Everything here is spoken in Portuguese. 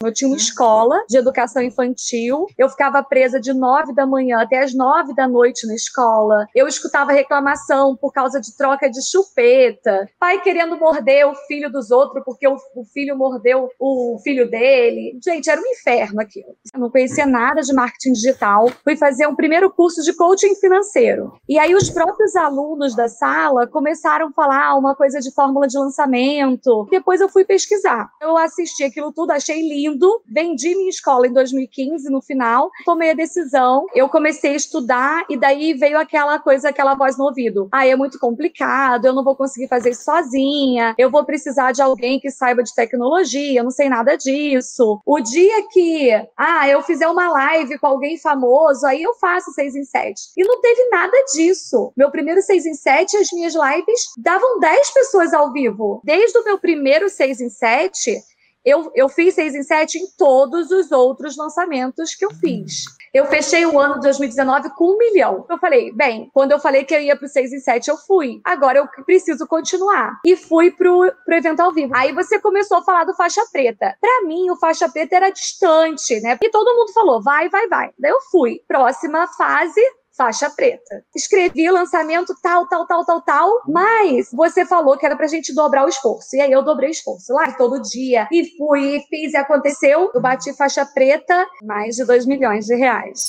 Eu tinha uma uhum. escola de educação infantil. Eu ficava presa de nove da manhã até as nove da noite na escola. Eu escutava reclamação por causa de troca de chupeta. Pai querendo morder o filho dos outros porque o, o filho mordeu o filho dele. Gente, era um inferno aquilo. Eu não conhecia nada de marketing digital. Fui fazer um primeiro curso de coaching financeiro. E aí os próprios alunos da sala começaram a falar uma coisa de fórmula de lançamento. Depois eu fui pesquisar. Eu assisti aquilo tudo, achei lindo lindo. Vendi minha escola em 2015, no final. Tomei a decisão. Eu comecei a estudar e daí veio aquela coisa, aquela voz no ouvido. Ah, é muito complicado, eu não vou conseguir fazer isso sozinha. Eu vou precisar de alguém que saiba de tecnologia, eu não sei nada disso. O dia que, ah, eu fizer uma live com alguém famoso, aí eu faço seis em sete. E não teve nada disso. Meu primeiro seis em sete, as minhas lives davam 10 pessoas ao vivo. Desde o meu primeiro seis em sete, eu, eu fiz 6 em 7 em todos os outros lançamentos que eu fiz. Eu fechei o ano de 2019 com um milhão. Eu falei, bem, quando eu falei que eu ia pro 6 em 7, eu fui. Agora eu preciso continuar. E fui pro, pro evento ao vivo. Aí você começou a falar do faixa preta. Para mim, o faixa preta era distante, né? E todo mundo falou, vai, vai, vai. Daí eu fui. Próxima fase, faixa preta. Escrevi lançamento tal, tal, tal, tal, tal, mas você falou que era pra gente dobrar o esforço. E aí eu dobrei o esforço lá todo dia. E fui, fiz e aconteceu. Eu bati faixa preta, mais de 2 milhões de reais.